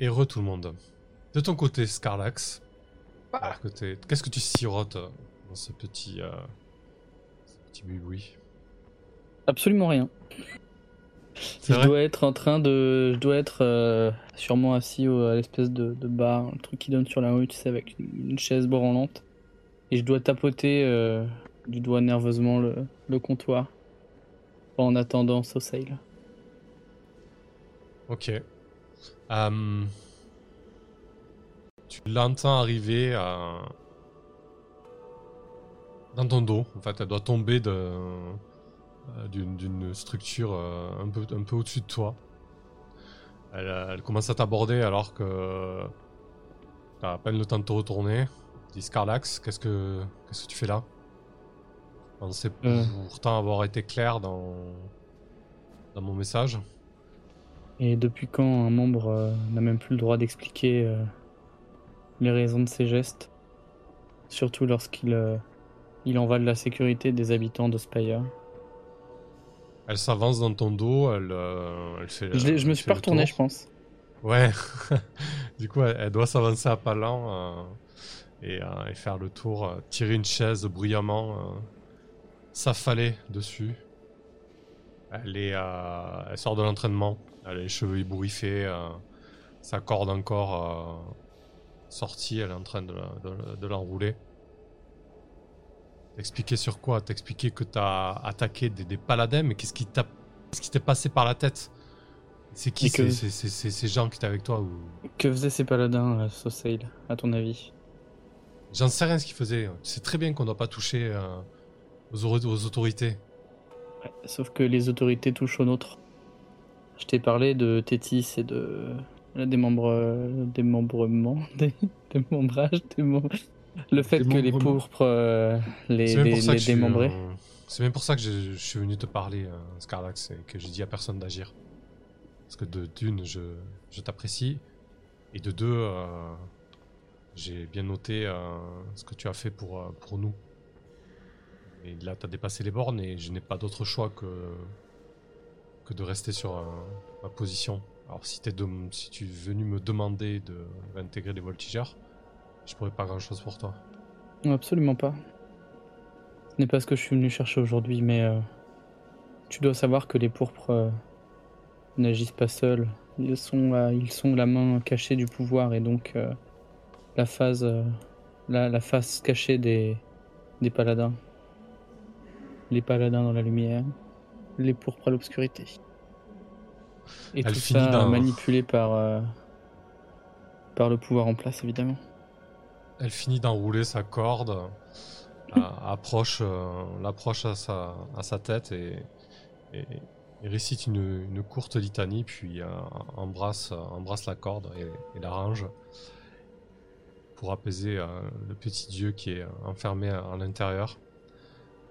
heureux tout le monde. De ton côté, Scarlax, t'es- qu'est-ce que tu sirotes euh, dans ce petit, euh, ce petit bruit Absolument rien. Je dois être en train de. Je dois être euh, sûrement assis au- à l'espèce de, de bar, le truc qui donne sur la rue, tu sais, avec une, une chaise branlante. Et je dois tapoter euh, du doigt nerveusement le, le comptoir en attendant ce sale. Ok. Euh, tu l'entends arriver euh, dans ton dos. En fait, elle doit tomber euh, d'une structure un peu, un peu au-dessus de toi. Elle, elle commence à t'aborder alors que t'as à peine le temps de te retourner. Dis Scarlax, qu'est-ce que qu'est-ce que tu fais là? Je pensais Euh. pourtant avoir été clair dans, dans mon message. Et depuis quand un membre euh, n'a même plus le droit d'expliquer euh, les raisons de ses gestes? Surtout lorsqu'il euh, il en va de la sécurité des habitants de Spire. Elle s'avance dans ton dos, elle, elle fait. Je, me suis pas retourné, tour. je pense. Ouais. du coup, elle, elle doit s'avancer à pas lents euh, et, et faire le tour, tirer une chaise bruyamment, s'affaler dessus. Elle est, elle sort de l'entraînement. Elle a les cheveux ébouriffés, euh, sa corde encore euh, sortie. Elle est en train de, de- de l'enrouler. T'expliquer sur quoi? T'expliquer que t'as attaqué des, des paladins, mais qu'est-ce qui t'a, qu'est-ce qui t'est passé par la tête? C'est qui que- ces, ces- gens qui étaient avec toi ou... Que faisaient ces paladins, euh, Sosail, à ton avis? J'en sais rien ce qu'ils faisaient. Tu sais très bien qu'on doit pas toucher euh, aux, au- aux autorités. Ouais, Sauf que les autorités touchent aux nôtres. Je t'ai parlé de Tétis et de des membres, démembrement, des démembrages, démem- le fait que les pourpres euh, les, les, pour démembraient. euh, C'est même pour ça que je, je suis venu te parler, euh, Scarlax, et que j'ai dit à personne d'agir. Parce que de d'une, je, je t'apprécie, et de deux, j'ai bien noté ce que tu as fait pour, pour nous. Et là, tu as dépassé les bornes, et je n'ai pas d'autre choix que, que de rester sur ma position. Alors, si, de- si tu es venu me demander de réintégrer les voltigeurs, je pourrais pas grand chose pour toi. Absolument pas. Ce n'est pas ce que je suis venu chercher aujourd'hui, mais euh, tu dois savoir que les pourpres euh, n'agissent pas seuls. Ils sont, la, main cachée du pouvoir et donc euh, la phase, la, face cachée des paladins. Les paladins dans la lumière, les pourpres à l'obscurité. Et Elle tout finit ça dans- manipulé par, euh, par le pouvoir en place, évidemment. Elle finit d'enrouler sa corde, approche, euh, l'approche à sa, à sa tête et, et, et récite une, une courte litanie, puis euh, embrasse, embrasse la corde et, et la range pour apaiser le petit dieu qui est enfermé à, à l'intérieur,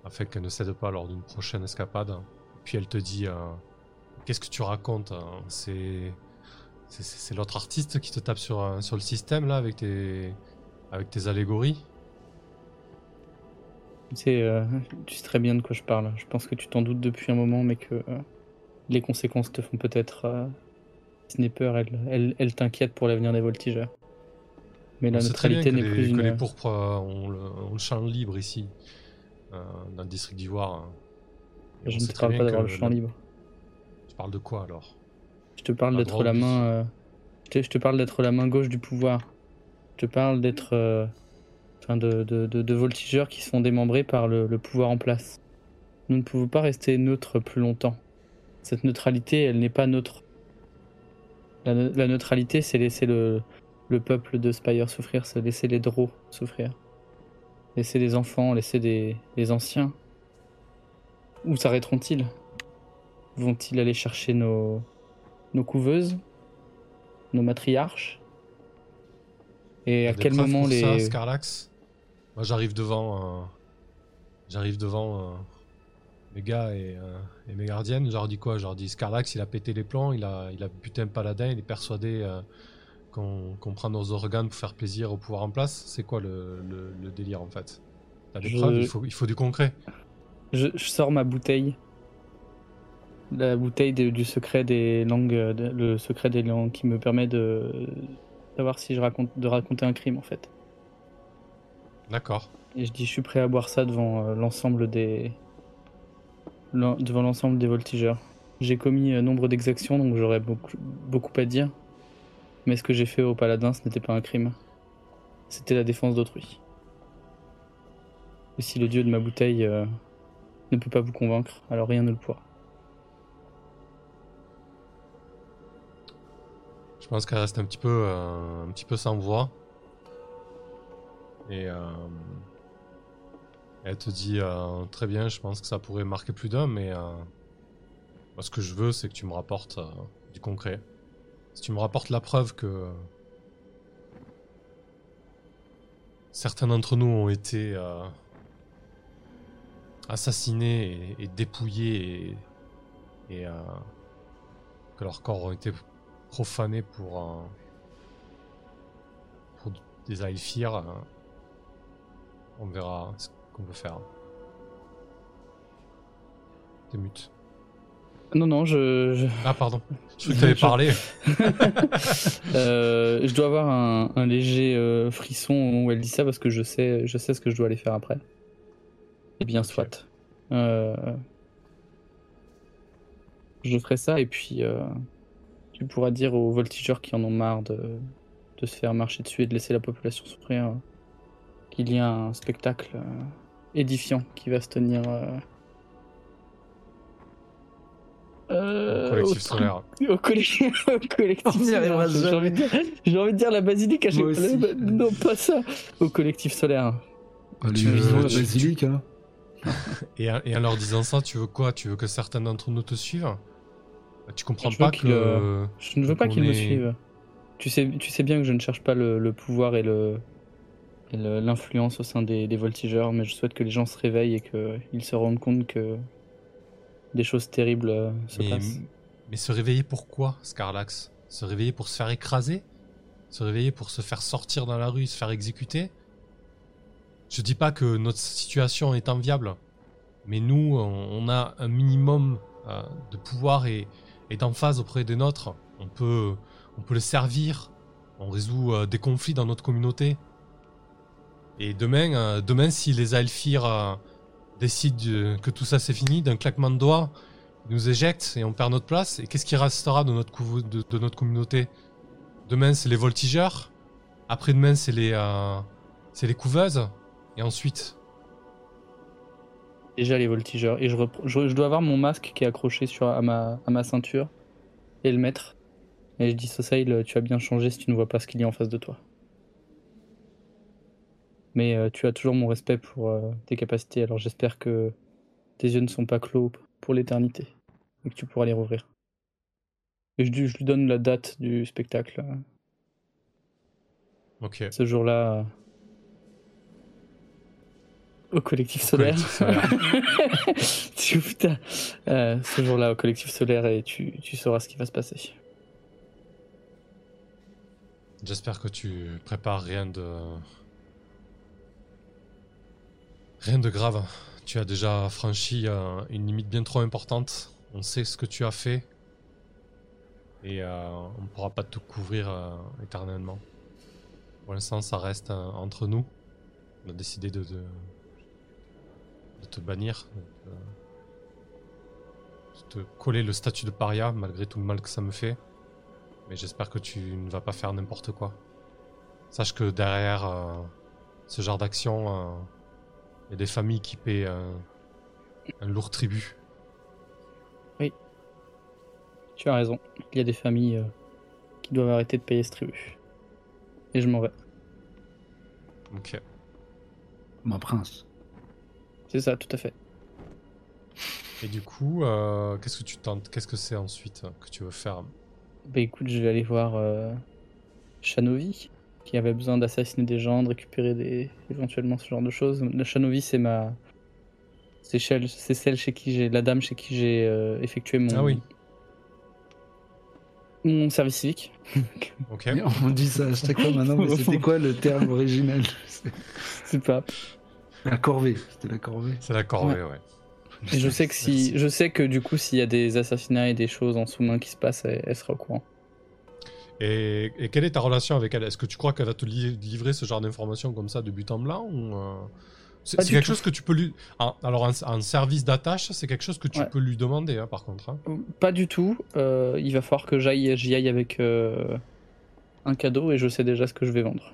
afin qu'elle ne cède pas lors d'une prochaine escapade. Puis elle te dit euh, Qu'est-ce que tu racontes hein C'est. C'est, c'est- c'est l'autre artiste qui te tape sur, euh, sur le système là avec tes, avec tes allégories Tu sais, euh, tu sais très bien de quoi je parle. Je pense que tu t'en doutes depuis un moment, mais que euh, les conséquences te font peut-être. Euh, Sniper, elle, elle, elle t'inquiète pour l'avenir des voltigeurs. Mais la On neutralité que n'est plus que une. les pourpres ont le, ont le champ libre ici, dans le district d'Ivoire. hein. Et Je ne te parle pas d'avoir le champ la- libre. Tu parles de quoi alors? Je te parle d'être la main. euh, je te- je te parle d'être la main gauche du pouvoir. Je te parle d'être. euh, Enfin, de, de, de, de voltigeurs qui se font démembrer par le, le pouvoir en place. Nous ne pouvons pas rester neutres plus longtemps. Cette neutralité, elle n'est pas neutre. La, ne- la neutralité, c'est laisser le, le peuple de Spire souffrir, c'est laisser les drôles souffrir. Laisser les enfants, laisser des, les anciens. Où s'arrêteront-ils? Vont-ils aller chercher nos, nos couveuses Nos matriarches? Et à quel moment pour ça, les... Scarlax? Moi j'arrive devant, euh, j'arrive devant euh, mes gars et, euh, et mes gardiennes. Je leur dis quoi? Je leur dis Scarlax il a pété les plombs, il a, il a buté un paladin, il est persuadé qu'on prend nos organes pour faire plaisir au pouvoir en place. C'est quoi le, le- le délire en fait? T'as des Je- preuves? Il faut, il faut du concret. Je, je sors ma bouteille la bouteille de- du secret des langues, euh, de- le secret des langues qui me permet de savoir si je raconte, de raconter un crime en fait. D'accord. Et je dis, je suis prêt à boire ça devant euh, l'ensemble des, devant l'ensemble des voltigeurs. J'ai commis euh, nombre d'exactions, donc j'aurais beaucoup, beaucoup à dire. Mais ce que j'ai fait au paladin, ce n'était pas un crime. C'était la défense d'autrui. Et si le dieu de ma bouteille euh, ne peut pas vous convaincre, alors rien ne le pourra. Je pense qu'elle reste un petit peu, euh, un petit peu sans voix. Et euh, elle te dit euh, très bien, je pense que ça pourrait marquer plus d'un, mais ce que je veux, c'est que tu me rapportes du concret. Si tu me rapportes la preuve que certains d'entre nous ont été assassinés et, et dépouillés et, et, euh, que leurs corps ont été profanés pour, euh, pour des Aelfir, euh, on verra ce qu'on peut faire. T'es mute. Non, non, je, je- Ah pardon, je croyais que t'avais parlé. euh, je dois avoir un, un léger euh, frisson où elle dit ça parce que je sais, je sais ce que je dois aller faire après. Eh bien, soit. Euh, je ferai ça et puis euh, tu pourras dire aux voltigeurs qui en ont marre de, de se faire marcher dessus et de laisser la population souffrir euh, qu'il y a un spectacle euh, édifiant qui va se tenir. euh, euh, Collectif au- solaire. au, collectif, au solaire. J'ai envie, de dire, j'ai envie de dire la basilique à chaque fois. aussi. Non, pas ça. Au collectif solaire. Tu- la tu- basilique, hein? Et, en- et en leur disant ça, tu veux quoi? Tu veux que certains d'entre nous te suivent? Bah, Tu comprends Je pas que. euh, Je ne veux pas qu'ils me suivent. Tu sais, tu sais bien que je ne cherche pas le, le pouvoir et le l'influence au sein des, des voltigeurs, mais je souhaite que les gens se réveillent et qu'ils se rendent compte que des choses terribles euh, se Mais, passent. mais se réveiller pourquoi, Scarlax Se réveiller pour se faire écraser? Se réveiller pour se faire sortir dans la rue, se faire exécuter? Je dis pas que notre situation est enviable, mais nous, on a un minimum euh, de pouvoir et, d'emphase auprès des nôtres. On peut, on peut le servir, on résout euh, des conflits dans notre communauté. Et demain, euh, demain si les euh, décident que tout ça c'est fini, d'un claquement de doigts, ils nous éjectent et on perd notre place. Et qu'est-ce qui restera de notre, de, notre communauté? Demain, c'est les voltigeurs. Après-demain, c'est les, euh, c'est les couveuses. Et ensuite, Déjà les voltigeurs. Et je, je, je dois avoir mon masque qui est accroché sur, à, ma, à ma ceinture et le mettre. Et je dis, Sosail, tu as bien changé si tu ne vois pas ce qu'il y a en face de toi. Mais euh, tu as toujours mon respect pour euh, tes capacités, alors j'espère que tes yeux ne sont pas clos pour l'éternité et que tu pourras les rouvrir. Et je, lui- je lui donne la date du spectacle. euh, ok. Ce jour-là, au collectif solaire. Tu-. Euh, ce jour-là au collectif solaire et tu, tu sauras ce qui va se passer. J'espère que tu prépares rien de. Rien de grave. Tu as déjà franchi euh, une limite bien trop importante. On sait ce que tu as fait. Et euh, on ne pourra pas te couvrir euh, éternellement. Pour l'instant, ça reste entre nous. On a décidé de, de, de te bannir. De, de te coller le statut de paria, malgré tout le mal que ça me fait. Mais j'espère que tu ne vas pas faire n'importe quoi. Sache que derrière euh, ce genre d'action, euh, il y a des familles qui paient euh, un lourd tribut. Tu as raison. Il y a des familles euh, qui doivent arrêter de payer ce tribut. Et je m'en vais. Ok. Ma prince. C'est ça, tout à fait. Et du coup, euh, qu'est-ce que tu tentes Qu'est-ce que c'est ensuite que tu veux faire? Bah écoute, je vais aller voir euh, Shanovi, qui avait besoin d'assassiner des gens, de récupérer des éventuellement ce genre de choses. La Shanovi, c'est ma. C'est celle, c'est celle chez qui j'ai. La dame chez qui j'ai euh, effectué mon. Ah oui. Mon service civique. Ok. On dit ça à chaque fois maintenant, mais c'était quoi le terme original C'est C'est pas. La corvée. C'était la corvée. C'est la corvée, ouais. Et je sais que si, Merci. je sais que du coup, s'il y a des assassinats et des choses en sous-main qui se passent, elle, elle sera au courant. Et, et quelle est ta relation avec elle? Est-ce que tu crois qu'elle va te li- livrer ce genre d'informations comme ça de but en blanc ou euh, C'est Pas c'est du quelque tout. chose que tu peux lui. Ah, alors, un, un service d'attache, c'est quelque chose que tu Ouais. peux lui demander, hein, par contre. hein. Pas du tout. euh, il va falloir que j'aille, j'y aille avec euh, un cadeau et je sais déjà ce que je vais vendre.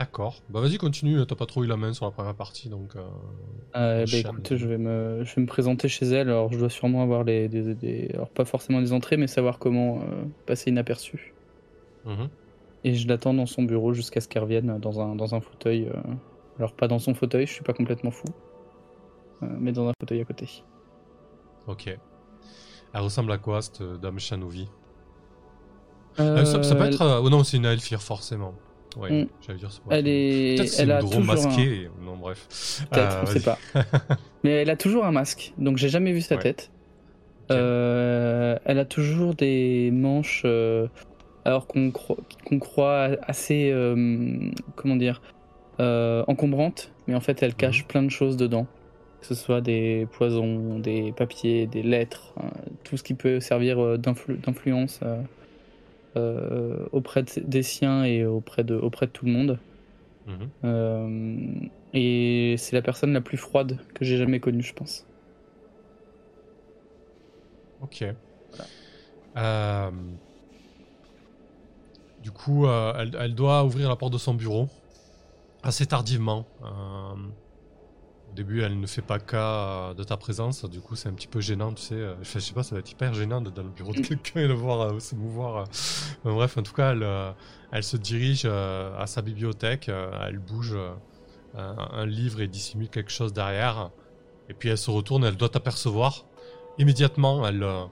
D'accord. Bah, vas-y, continue. T'as pas trop eu la main sur la première partie, donc. euh, Euh, bah, écoute, je vais, me, je vais me présenter chez elle. Alors, je dois sûrement avoir les, des, des- alors pas forcément des entrées, mais savoir comment euh, passer inaperçu. mhm. Et je l'attends dans son bureau jusqu'à ce qu'elle revienne dans un, dans un fauteuil. euh, Alors, pas dans son fauteuil, je suis pas complètement fou, mais dans un fauteuil à côté. Ok. Elle ressemble à quoi, cette dame Shanovi? Euh, ça, ça peut être. Oh non, c'est une Elfire, forcément. Oui, Mm. j'allais dire ça. Elle est, Peut-être c'est elle a toujours un... masquée. Non, bref. Peut-être, Euh, on sait pas. Mais elle a toujours un masque, donc j'ai jamais vu sa Ouais. tête. Euh, elle a toujours des manches, euh, alors qu'on cro- qu'on croit assez, euh, comment dire, encombrantes, mais en fait elle cache plein de choses dedans. Que ce soit des poisons, des papiers, des lettres, euh, tout ce qui peut servir d'influ- d'influence auprès de- des siens et auprès de, auprès de tout le monde. Mhm. Euh, et c'est la personne la plus froide que j'ai jamais connue, je pense. Ok. Euh, Du coup, euh, elle, elle doit ouvrir la porte de son bureau assez tardivement. Euh, Au début, elle ne fait pas cas euh, de ta présence. Du coup, c'est un petit peu gênant, tu sais. Je sais pas, ça va être hyper gênant d'être dans le bureau de quelqu'un et de voir euh, se mouvoir. euh. Bref, en tout cas, elle, elle se dirige à sa bibliothèque. elle bouge un, un livre et dissimule quelque chose derrière. Et puis elle se retourne, elle doit t'apercevoir. Immédiatement, elle euh,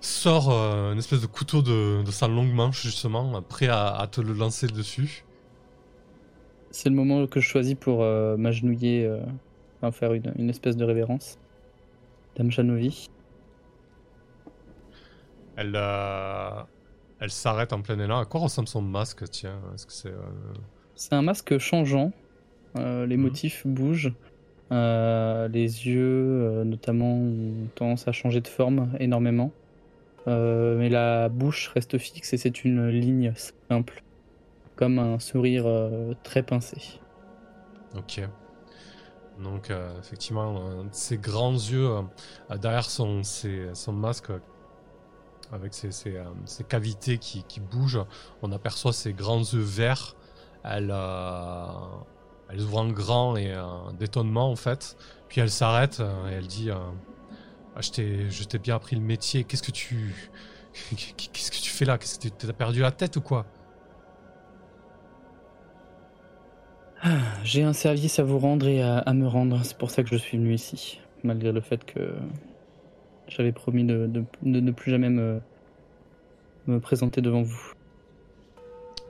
sort euh, une espèce de couteau de, de sa longue manche, justement, prêt à, à te le lancer dessus. C'est le moment que je choisis pour euh, m'agenouiller, euh, enfin faire une, une espèce de révérence. Dame Janovi. Elle, euh, elle s'arrête en plein élan. À quoi ressemble son masque, tiens? Est-ce que c'est. C'est un masque changeant. les Mhm. motifs bougent. les yeux, notamment, ont tendance à changer de forme énormément. Mais la bouche reste fixe et c'est une ligne simple. Comme un sourire euh, très pincé. Ok. Donc, euh, effectivement, euh, ses grands yeux euh, derrière son, son masque, avec ses, ses, cavités qui, qui bougent, on aperçoit ses grands yeux verts. Elle, elle ouvre en grand et d'étonnement, en fait. Puis elle s'arrête et elle dit Ah, Je t'ai bien appris le métier. Qu'est-ce que tu. Qu'est-ce que tu fais là? Qu'est-ce que tu t'as perdu la tête ou quoi? J'ai un service à vous rendre et à, à me rendre. C'est pour ça que je suis venu ici. Malgré le fait que j'avais promis de, de- de ne plus jamais me, me présenter devant vous.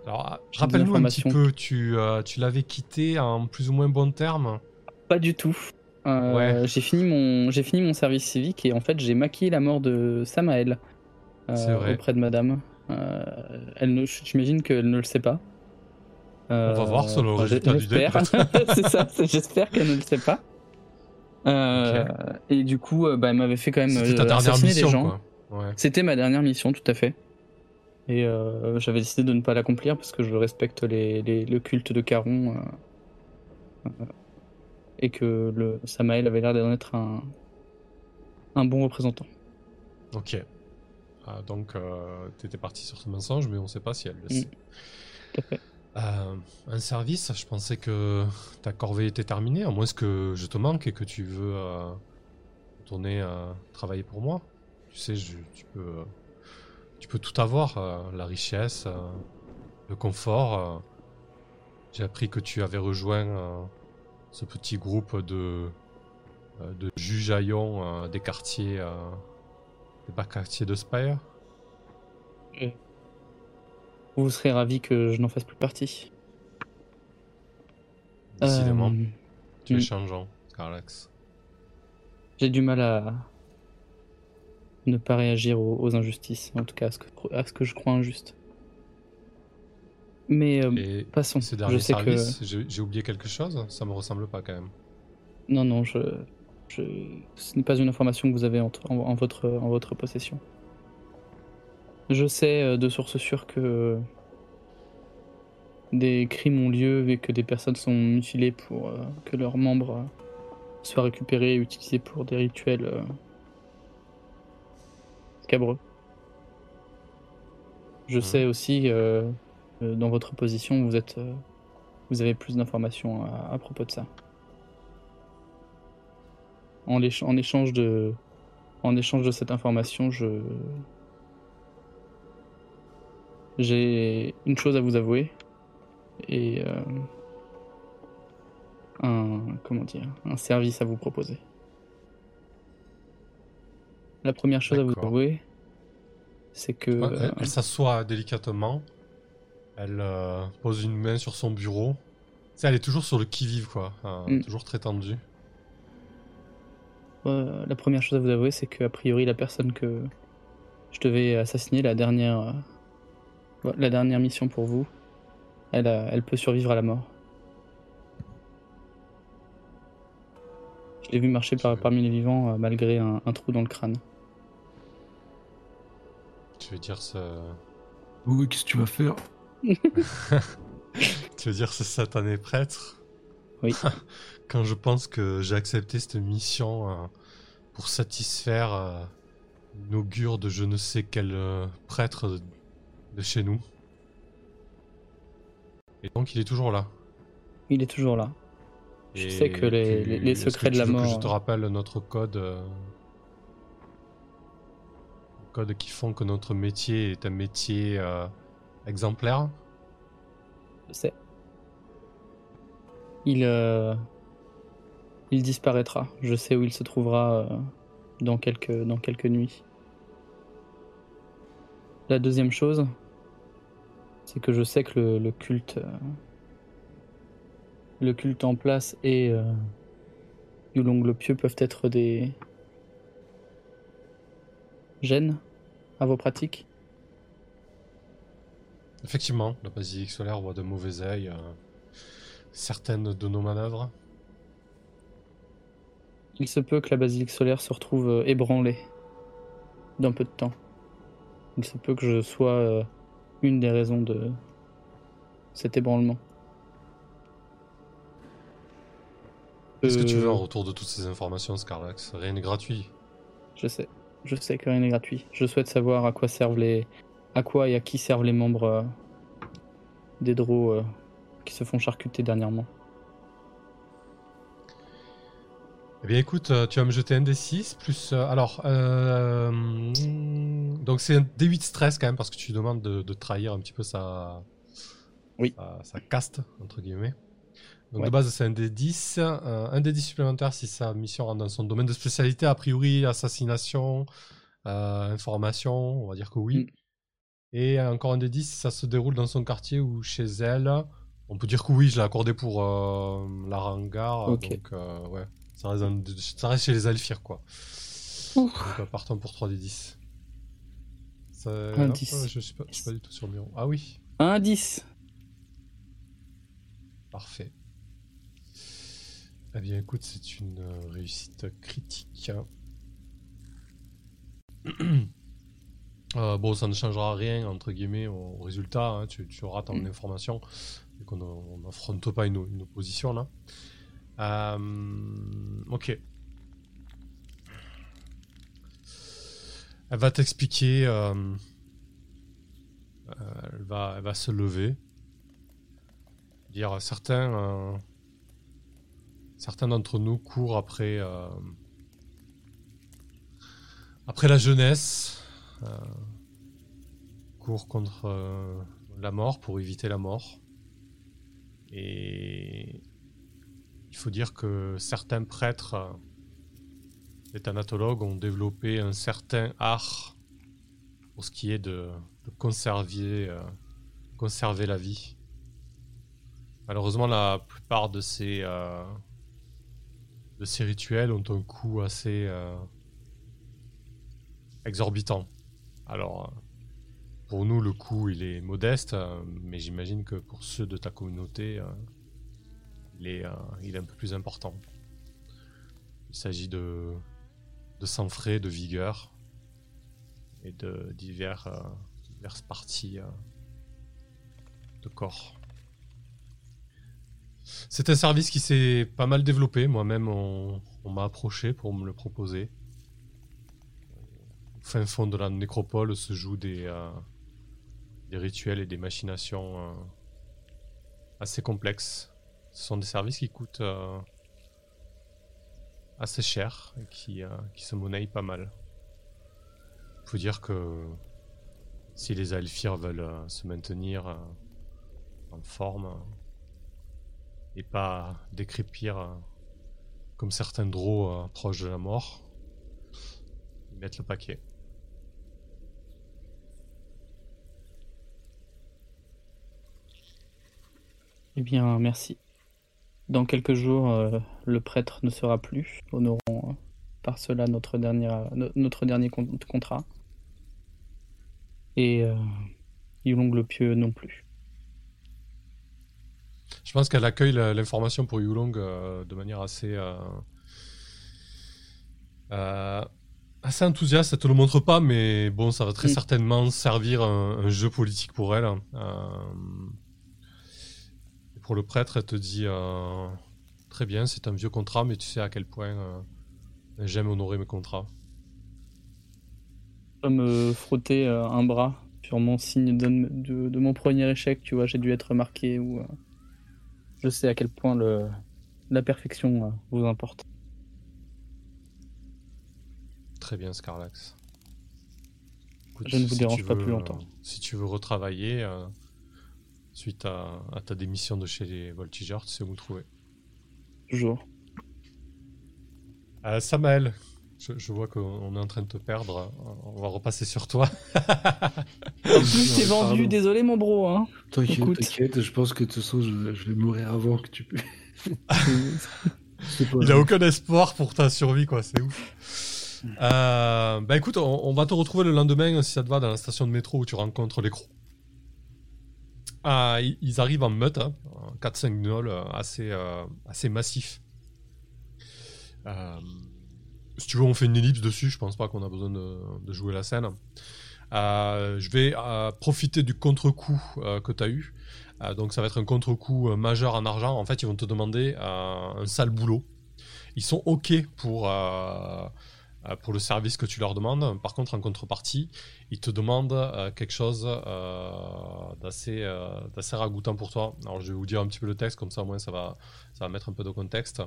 Alors, des rappelle-nous un petit peu, tu, euh, tu l'avais quitté en plus ou moins bon terme Pas du tout. Euh, Ouais. J'ai fini, mon- j'ai fini mon service civique et en fait j'ai maquillé la mort de Samael euh, auprès de madame. Elle ne- J'imagine qu'elle ne le sait pas. On va voir sur le enfin, résultat du dé, j'espère. c'est ça, j'espère qu'elle ne le sait pas. Euh, Et du coup, euh, bah, elle m'avait fait quand même C'était euh, des gens. Ouais. C'était ma dernière mission, tout à fait. Et euh, j'avais décidé de ne pas l'accomplir parce que je respecte les, les- le culte de Caron. euh, euh, et que le Samael avait l'air d'en être un, un bon représentant. Ok. Ah, donc, euh, t'étais parti sur ce mensonge, mais on sait pas si elle le Mm. sait. Tout à fait. Euh, un service, je pensais que ta corvée était terminée, à moins que je te manque et que tu veux euh, retourner euh, travailler pour moi. Tu sais, tu, peux, euh, tu peux tout avoir, la richesse, le confort. J'ai appris que tu avais rejoint ce petit groupe de, de euh, des quartiers, des bas quartiers de Spire. Vous serez ravi que je n'en fasse plus partie. Décidément, Euh, tu es changeant, Carlax. J'ai du mal à ne pas réagir aux, aux injustices, en tout cas à ce que, à ce que je crois injuste. Mais euh, passons. ces Je sais que j'ai j'ai oublié quelque chose? Ça me ressemble pas quand même. non, non, je Je... Ce n'est pas une information que vous avez en, en- en votre, en votre possession. Je sais euh, de sources sûres que des crimes ont lieu et que des personnes sont mutilées pour euh, que leurs membres euh, soient récupérés et utilisés pour des rituels euh, scabreux. Je Mhm. sais aussi dans votre position vous êtes vous avez plus d'informations à, à propos de ça. En échange de en échange de cette information, je j'ai une chose à vous avouer et euh, un comment dire un service à vous proposer. La première chose à vous avouer, c'est que Ouais, euh, elle elle s'assoit délicatement. Elle euh, pose une main sur son bureau. Tu sais, elle est toujours sur le qui-vive, quoi. Euh, Mm. Toujours très tendue. Euh, la première chose à vous avouer, c'est que a priori la personne que je devais assassiner, la dernière, euh, la dernière mission pour vous, elle, a- elle peut survivre à la mort. Je l'ai vu marcher par- parmi les vivants euh, malgré un, un trou dans le crâne. Tu veux dire ce... Oui, qu'est-ce que tu vas faire? Tu veux dire ce satané prêtre? Oui. Quand je pense que j'ai accepté cette mission euh, pour satisfaire euh, une augure de je ne sais quel euh, prêtre de, chez nous. Et donc il est toujours là. Il est toujours là. Je sais que les- les- les est-ce secrets que de la mort, je te euh, rappelle notre code. euh, code qui font que notre métier est un métier euh, exemplaire? Je sais. Il, euh, il disparaîtra. Je sais où il se trouvera dans, quelques, dans quelques nuits. La deuxième chose, c'est que je sais que le, le culte, euh, le culte en place et euh, Yulong le Pieux peuvent être des gênes à vos pratiques. Effectivement, la basilique solaire voit de mauvais œil euh, certaines de nos manœuvres. Il se peut que la basilique solaire se retrouve euh, ébranlée dans peu de temps. Il se peut que je sois une des raisons de cet ébranlement. Qu'est-ce que tu veux Euh, en retour de toutes ces informations, Scarlax Rien n'est gratuit. Je sais. Je sais que rien n'est gratuit. Je souhaite savoir à quoi servent les. à quoi et à qui servent les membres euh, des Dros euh, qui se font charcuter dernièrement. Eh bien écoute, euh, tu vas me jeter un D6 plus... euh, alors, euh, donc c'est un D8 stress quand même parce que tu demandes de, de trahir un petit peu sa... Oui. Sa, sa caste, entre guillemets. Donc Ouais. de base c'est un D10, euh, un D10 supplémentaire si sa mission rentre dans son domaine de spécialité, a priori assassination, euh, information, on va dire que oui. Mm. Et encore un D10 si ça se déroule dans son quartier ou chez elle. On peut dire que oui, je l'ai accordé pour la hangar, donc ouais. Ça reste, dans- ça reste chez les Alphir, quoi. Donc, euh, partons pour 3d10. Ça... Un non, 10. ouais, je suis pas, je suis pas du tout sur le bureau. Ah oui, Un 10 parfait. Eh bien, écoute, c'est une euh, réussite critique. Euh, bon, ça ne changera rien, entre guillemets, au résultat. hein. Tu, tu auras ton Mm. information. Et qu'on on n'affronte pas une, une opposition, là. Euh, ok. Elle va t'expliquer. euh, euh, elle, va, elle va se lever. Dire certains. euh, certains d'entre nous courent après. après la jeunesse. courent contre la mort pour éviter la mort. Et. Il faut dire que certains prêtres. euh, les thanatologues ont développé un certain art pour ce qui est de, euh, conserver la vie. Malheureusement, la plupart de ces, euh, de ces rituels ont un coût assez exorbitant. Alors, pour nous, le coût, il est modeste, mais j'imagine que pour ceux de ta communauté, il, est, euh, il est un peu plus important. Il s'agit de, sang frais, de vigueur et de euh, diverses parties euh, de corps. C'est un service qui s'est pas mal développé. Moi-même, on, m'a approché pour me le proposer. Au fin fond de la nécropole se jouent des, rituels et des machinations assez complexes. Ce sont des services qui coûtent euh, assez cher et qui, euh, qui se monnaient pas mal. Il faut dire que si les Alphir veulent euh, se maintenir en forme et pas décrépir comme certains drôles proches de la mort, ils mettent le paquet. Eh bien, merci. Dans quelques jours, euh, le prêtre ne sera plus. Honorons euh, par cela notre, dernière, notre dernier con- contrat. Et euh, Yulong le Pieux non plus. Je pense qu'elle accueille l'information pour Yulong euh, de manière assez, euh, euh, assez enthousiaste. Elle te le montre pas, mais bon, ça va très Mm. certainement servir un, un jeu politique pour elle. Pour le prêtre, elle te dit euh, très bien, c'est un vieux contrat, mais tu sais à quel point euh, j'aime honorer mes contrats. Je vais me frotter euh, un bras sur mon signe de, de- de mon premier échec. Tu vois, j'ai dû être marqué ou. je sais à quel point le, la perfection vous importe. Très bien, Scarlax. Écoute, Je ne vous si dérange pas veux, plus longtemps. si tu veux retravailler suite à, à ta démission de chez les Voltigeurs, tu sais où me trouver. Toujours. Euh, Samael, je, je vois qu'on est en train de te perdre. On va repasser sur toi. En plus, t'es vendu. Pardon. Désolé, mon bro. Hein. T'inquiète, je pense que de toute façon, je, je vais mourir avant que tu puisses. Il a aucun espoir pour ta survie, quoi. C'est ouf. Euh, bah écoute, on, on va te retrouver le lendemain, si ça te va, dans la station de métro où tu rencontres les crocs. Ah, ils, arrivent en meute, hein, en 4-5 gnolls, euh, assez, euh, assez massifs. Euh, si tu veux, on fait une ellipse dessus. Je pense pas qu'on a besoin de, de jouer la scène. Euh, je vais profiter du contre-coup que tu as eu. Donc, ça va être un contre-coup majeur en argent. En fait, ils vont te demander un sale boulot. Ils sont OK pour, pour le service que tu leur demandes. Par contre, en contrepartie, ils te demandent euh, quelque chose euh, d'assez euh, ragoûtant pour toi. Alors, je vais vous dire un petit peu le texte, comme ça, au moins, ça va, ça va mettre un peu de contexte.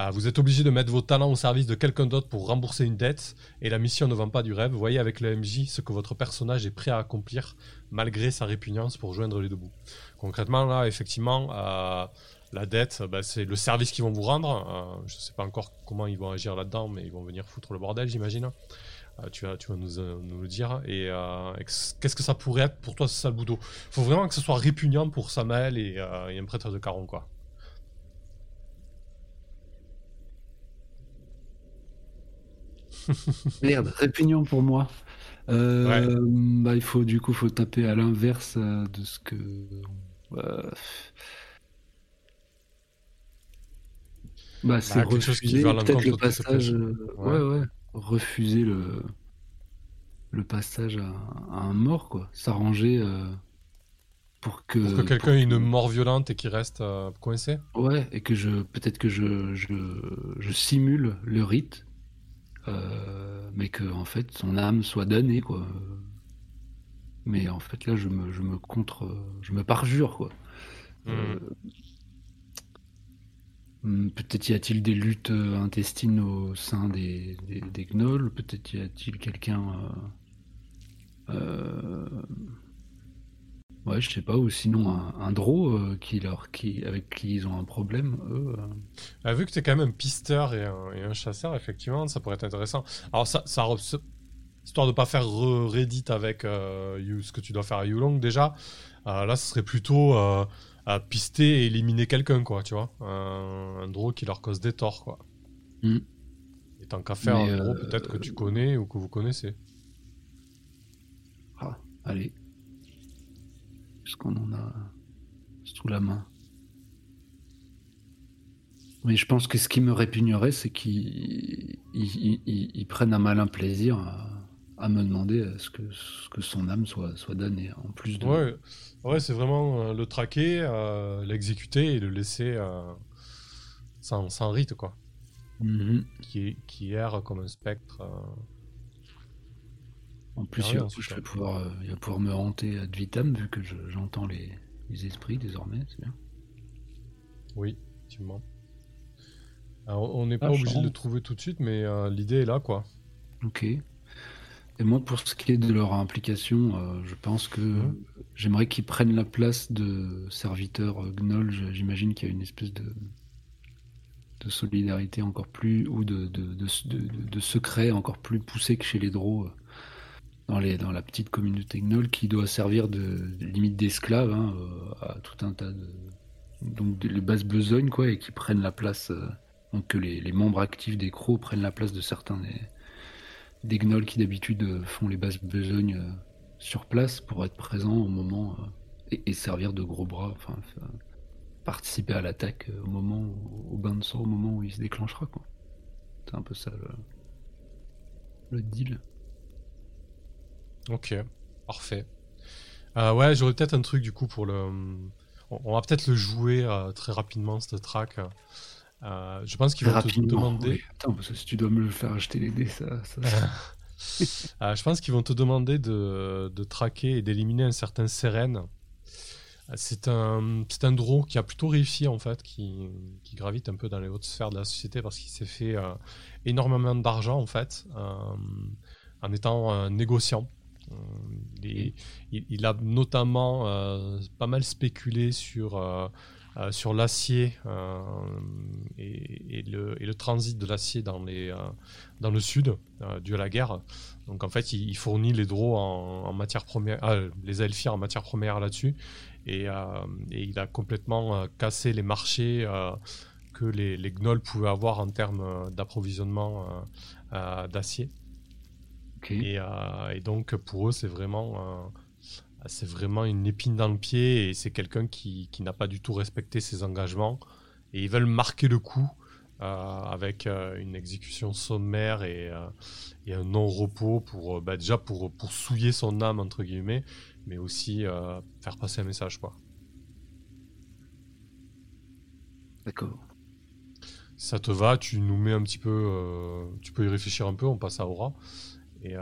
Euh, vous êtes obligé de mettre vos talents au service de quelqu'un d'autre pour rembourser une dette, et la mission ne vend pas du rêve. Voyez avec le MJ ce que votre personnage est prêt à accomplir, malgré sa répugnance, pour joindre les deux bouts. Concrètement, là, effectivement, euh, la dette, bah, c'est le service qu'ils vont vous rendre. Euh, je ne sais pas encore comment ils vont agir là-dedans, mais ils vont venir foutre le bordel, j'imagine. Euh, tu vas, tu vas nous, euh, nous le dire. Et euh, qu'est-ce que ça pourrait être pour toi, ce sale boulot faut vraiment que ce soit répugnant pour Samael et, euh, et un prêtre de Caron, quoi. Merde, répugnant pour moi. Euh, bah, il faut du coup faut taper à l'inverse de ce que. euh, Bah, c'est quelque chose qui refuser peut-être le passage. euh, Ouais. ouais. ouais, refuser le le passage à, à un mort quoi. S'arranger euh, pour que Pour que quelqu'un pour ait une mort violente et qu'il reste euh, coincé Ouais, et que je peut-être que je, je, je simule le rite, euh, mais que en fait son âme soit damnée quoi. Mais en fait là je me je me contre je me parjure quoi. Euh, hmm, Peut-être y a-t-il des luttes euh, intestines au sein des, des, gnolls, peut-être y a-t-il quelqu'un euh, euh, ouais je sais pas ou sinon un, un qui qui avec qui ils ont un problème eux. Ah, vu que tu es quand même un pisteur et un, chasseur, effectivement, ça pourrait être intéressant. Alors, ça, ça histoire de pas faire re- Reddit avec ce que tu dois faire à Yulong, déjà, là, ce serait plutôt à pister et éliminer quelqu'un, quoi, tu vois. Un, un draw qui leur cause des torts, quoi. Mm. Et tant qu'à faire Mais, un draw, euh, peut-être que tu connais ou que vous connaissez. Ah, allez. Est-ce qu'on en a sous la main? Mais je pense que ce qui me répugnerait, c'est qu'ils ils- ils- ils prennent un malin plaisir à, à me demander à ce que, ce que son âme soit, soit damnée, en plus de... Ouais, ouais c'est vraiment euh, le traquer, euh, l'exécuter et le laisser euh, sans, sans rite, quoi. Mhm. Qui, qui erre comme un spectre. euh. En plus, Ah il, oui, je vais pouvoir, euh, il va pouvoir me hanter ad vitam, vu que je- j'entends les, les esprits désormais, c'est bien. Oui, effectivement. Alors, on n'est pas Ah, obligé de le trouver tout de suite, mais euh, l'idée est là, quoi. Ok. Et moi, pour ce qui est de leur implication, euh, je pense que Mhm. j'aimerais qu'ils prennent la place de serviteurs euh, Gnoll. J'imagine qu'il y a une espèce de, de solidarité encore plus, ou de, secret encore plus poussé que chez les Draux euh, dans, les, dans la petite communauté Gnoll qui doit servir de, limite d'esclave hein, à tout un tas de. Donc, les bases besognes, quoi, et qui prennent la place. euh, donc, que les, les membres actifs des crocs prennent la place de certains des des gnolls qui d'habitude euh, font les bases besognes euh, sur place pour être présents au moment euh, et, servir de gros bras, enfin participer à l'attaque au moment où- au bain de sang au moment où il se déclenchera quoi. C'est un peu ça le, le deal. Ok, parfait. Ouais, j'aurais peut-être un truc du coup pour le. On, va peut-être le jouer très rapidement, cette track. Euh, je pense qu'ils vont te demander. oui. Attends, parce que si tu dois me le faire acheter les dés, ça. ça- Euh, je pense qu'ils vont te demander de, de traquer et d'éliminer un certain Seren. Euh, C'est un, c'est un draw qui a plutôt réussi en fait, qui, qui gravite un peu dans les hautes sphères de la société parce qu'il s'est fait euh, énormément d'argent en fait, en étant un négociant. Il, a notamment pas mal spéculé sur, euh, sur l'acier euh, et, et le, et le transit de l'acier dans, les, euh, dans le sud, dû à la guerre. Donc en fait, il, il fournit les draws en, en matière première, ah, les elfirs en matière première là-dessus, et, et il a complètement cassé les marchés que les, les gnolls pouvaient avoir en termes d'approvisionnement d'acier. Et, euh, et donc pour eux, c'est vraiment, c'est vraiment une épine dans le pied et c'est quelqu'un qui, qui n'a pas du tout respecté ses engagements. Et ils veulent marquer le coup euh, avec euh, une exécution sommaire et, euh, et un non-repos pour bah, déjà pour, pour souiller son âme entre guillemets, mais aussi faire passer un message quoi. D'accord. Si ça te va, tu nous mets un petit peu, tu peux y réfléchir un peu, on passe à Aura. Et, euh,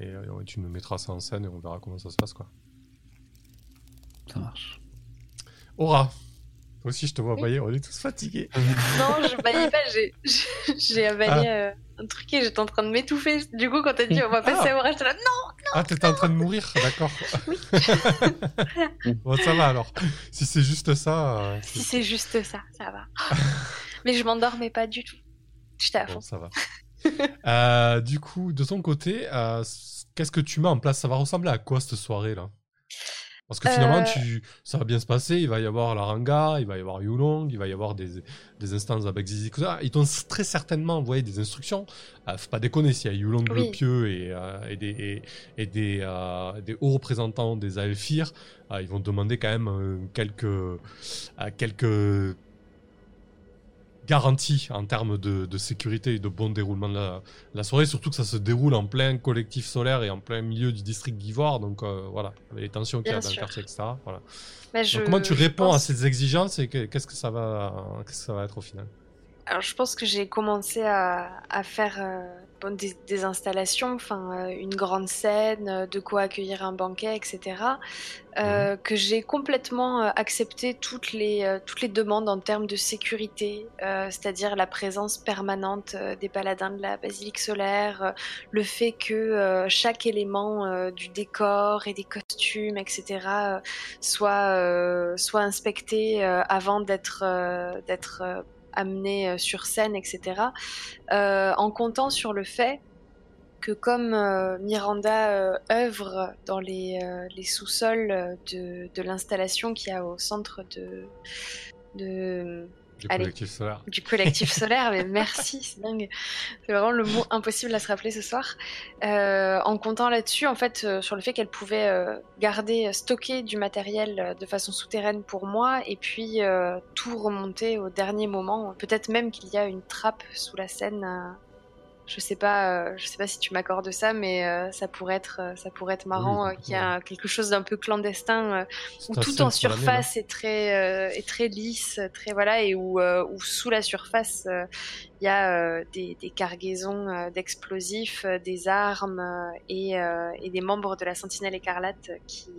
et euh, tu nous mettras ça en scène et on verra comment ça se passe quoi. Ça marche. Aura, toi aussi je te vois Oui. bailler, on est tous fatigués. Non, je baillais pas, j'ai- avalé Ah. euh, un truc et j'étais en train de m'étouffer. Du coup, quand t'as dit on va passer à Aura, j'étais là, non Ah, t'étais en train de mourir, d'accord. bon, ça va alors. Si c'est juste ça, euh, Si c'est juste ça, ça va. Mais je m'endormais pas du tout. J'étais à bon, fond. ça va. Euh, du coup, de ton côté, euh, qu'est-ce que tu mets en place? Ça va ressembler à quoi cette soirée là? Parce que finalement, Euh. tu... ça va bien se passer. Il va y avoir la Ranga, il va y avoir Yulong, il va y avoir des, des instances tout ça. Ils t'ont très certainement envoyé des instructions. Faut pas déconner, s'il y a Yulong Oui. le Pieux et, et des, et, et des, des hauts représentants des euh, ils vont demander quand même quelques, quelques garanties en termes de, de sécurité et de bon déroulement de la, la soirée, surtout que ça se déroule en plein collectif solaire et en plein milieu du district d'Ivoire, donc euh, voilà, les tensions qu'il y a dans le quartier, etc. Voilà. Je- donc comment tu réponds à ces exigences et que- qu'est-ce que ça va, qu'est-ce que ça va être au final? Alors, je pense que j'ai commencé à, à faire euh, des, des installations, enfin, euh, une grande scène, euh, de quoi accueillir un banquet, etc. euh, Que j'ai complètement accepté toutes les, toutes les demandes en termes de sécurité, euh, c'est-à-dire la présence permanente des paladins de la basilique solaire, le fait que euh, chaque élément du décor et des costumes, etc., soit, soit inspecté avant d'être d'être amené euh, sur scène, etc. Euh, en comptant sur le fait que comme euh, Miranda œuvre dans les, sous-sols de, l'installation qu'il y a au centre de Du Allez. collectif solaire. du collectif solaire, mais merci, c'est dingue. C'est vraiment le mot impossible à se rappeler ce soir. Euh, en comptant là-dessus, en fait, euh, sur le fait qu'elle pouvait euh, garder, stocker du matériel de façon souterraine pour moi, et puis tout remonter au dernier moment. Peut-être même qu'il y a une trappe sous la scène. Je sais pas, euh, je sais pas si tu m'accordes ça, mais euh, ça pourrait être, euh, ça pourrait être marrant Oui, euh, qu'il y a quelque chose d'un peu clandestin euh, où tout en surface est très euh, est très lisse, très voilà, et où, euh, où sous la surface il y a euh, des, des cargaisons euh, d'explosifs, euh, des armes et, et des membres de la Sentinelle écarlate qui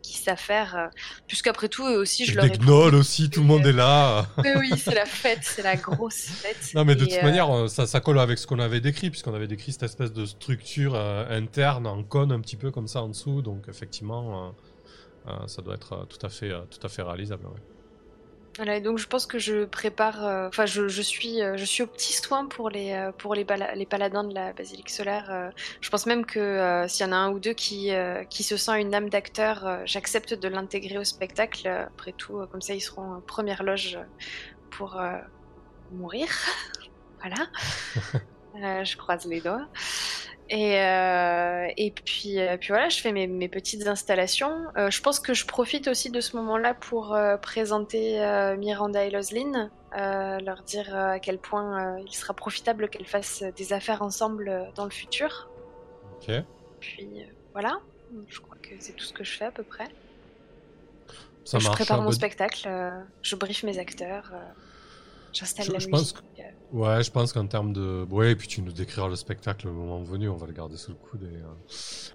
qui s'affairent, puisqu'après tout eux aussi je Et leur ai des gnolls aussi, tout le monde est là. Mais oui, c'est la fête, c'est la grosse fête. Non, mais de Et, toute manière, ça, ça colle avec ce qu'on avait décrit, puisqu'on avait décrit cette espèce de structure interne en cône un petit peu comme ça en dessous. Donc, effectivement, ça doit être tout à fait, tout à fait réalisable. ouais. Voilà, et donc je pense que je prépare, euh, enfin je, je suis, euh, je suis au petit soin pour les, euh, pour les, paladins de la basilique solaire. je pense même que s'il y en a un ou deux qui, qui se sent une âme d'acteur, j'accepte de l'intégrer au spectacle. Après tout, comme ça ils seront en première loge pour mourir. voilà. Je croise les doigts. Et, euh, et puis, euh, puis voilà, je fais mes, mes petites installations. Euh, je pense que je profite aussi de ce moment-là pour présenter Miranda et Loslin, leur dire à quel point il sera profitable qu'elles fassent des affaires ensemble dans le futur. Ok. Puis voilà, je crois que c'est tout ce que je fais à peu près. Ça je marche. prépare mon spectacle, je briefe mes acteurs, j'installe Je- la je musique. pense euh, Ouais, je pense qu'en termes de. Ouais, et puis tu nous décriras le spectacle le moment venu, on va le garder sous le coude. et, euh,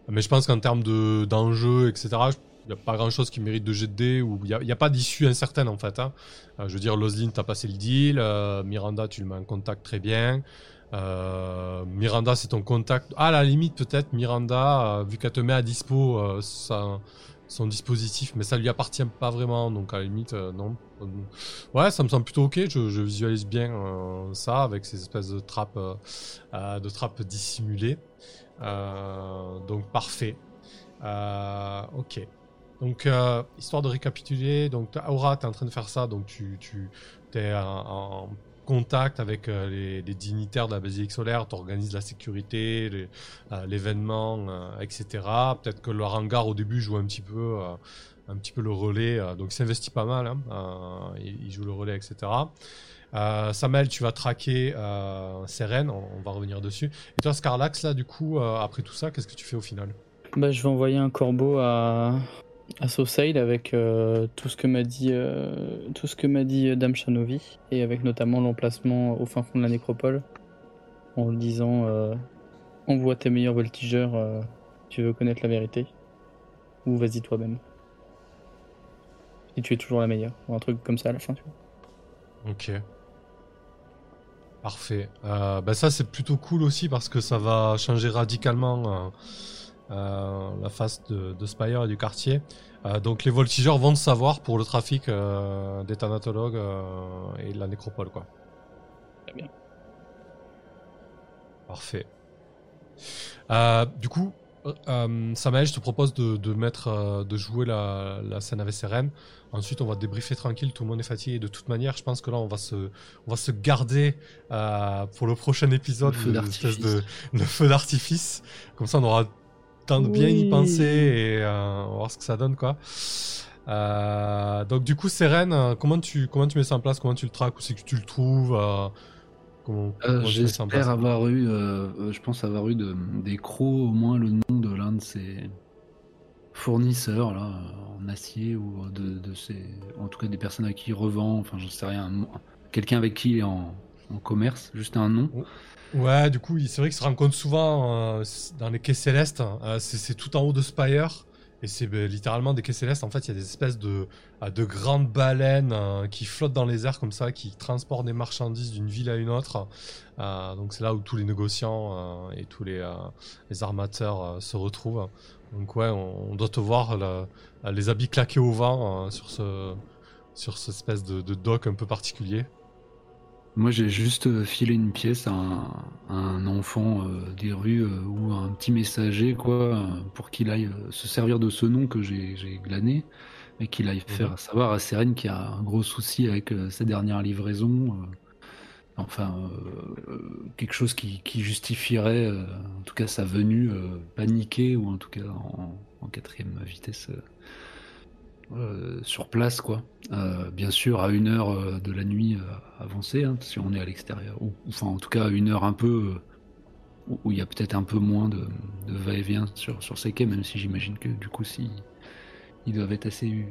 Mais je pense qu'en termes de d'enjeux, etc., il n'y a pas grand chose qui mérite de jet de dés, ou il n'y a, pas d'issue incertaine en fait. hein. Euh, je veux dire, Loslin, t'as passé le deal, euh, Miranda, tu le mets en contact très bien. Miranda, c'est ton contact. Ah, à la limite, peut-être, Miranda, vu qu'elle te met à dispo sa- son dispositif, mais ça lui appartient pas vraiment, donc à la limite, euh, non. Euh, Ouais, ça me semble plutôt ok. Je, visualise bien euh, ça avec ces espèces de trappes, euh, de trappes dissimulées. Donc parfait. Ok. Donc histoire de récapituler, donc Aura, tu es en train de faire ça, donc tu, tu es en, en contact avec euh, les, dignitaires de la basilique solaire, tu organises la sécurité, euh, l'événement, euh, etc. Peut-être que leur hangar au début joue un petit peu, un petit peu le relais, donc il s'investit pas mal, hein, il, joue le relais, etc. Euh, Samuel, tu vas traquer Seren, on, va revenir dessus. Et toi, Scarlax, là, du coup, après tout ça, qu'est-ce que tu fais au final? Bah, je vais envoyer un corbeau à, à avec euh, tout ce que m'a dit, euh, tout ce que m'a dit euh, Dame Chanovi et avec notamment l'emplacement au fin fond de la nécropole en disant envoie tes meilleurs voltigeurs tu veux connaître la vérité ou vas-y toi-même si tu es toujours la meilleure ou un truc comme ça à la fin tu vois. Ok. Parfait. Bah ça, c'est plutôt cool aussi parce que ça va changer radicalement la face de, de Spire et du quartier. Euh, donc les voltigeurs vont le savoir pour le trafic euh, des thanatologues euh, et de la nécropole, quoi. Très bien. Parfait. Euh, du coup, euh, euh, Samael, je te propose de, de mettre, euh, de jouer la, la scène avec Seren. Ensuite, on va débriefer tranquille. Tout le monde est fatigué. De toute manière, je pense que là, on va se, on va se garder euh, pour le prochain épisode Le feu le- d'artifice. espèce de le feu d'artifice. Comme ça, on aura temps de bien y Oui. penser et euh, voir ce que ça donne, quoi. Euh, donc, du coup, Seren, euh, comment tu, comment tu mets ça en place? Comment tu le traques? Où c'est que tu le trouves euh, Comment, Euh, J'espère avoir eu, je pense avoir eu de- des crocs, au moins le nom de l'un de ses fournisseurs là, en acier ou de, de ses, en tout cas des personnes à qui il revend, enfin j'en sais rien, un- quelqu'un avec qui il est en, en commerce, juste un nom. Ouais, du coup, c'est vrai qu'ils se rencontrent souvent euh, dans les quais célestes. Euh, c'est tout en haut de Spire. Et c'est ben, littéralement des quais célestes. En fait, il y a des espèces de, de grandes baleines euh, qui flottent dans les airs comme ça, qui transportent des marchandises d'une ville à une autre. Donc c'est là où tous les négociants et tous les, armateurs se retrouvent. Donc ouais, on, doit te voir les habits claqués au vent sur ce sur cette espèce de, de dock un peu particulier. Moi j'ai juste euh, filé une pièce à un, à un enfant euh, des rues euh, ou un petit messager quoi, pour qu'il aille se servir de ce nom que j'ai glané. et qu'il aille faire savoir à Seren qu'il y a un gros souci avec sa dernière livraison. enfin, quelque chose qui, justifierait, en tout cas, sa venue paniquée ou en tout cas en quatrième vitesse euh, sur place, quoi. Euh, bien sûr, à une heure euh, de la nuit avancée, hein, si on est à l'extérieur. Ou, enfin, en tout cas, à une heure un peu où il y a peut-être un peu moins de, va-et-vient sur, sur ces quais, même si j'imagine que du coup, si, ils doivent être assez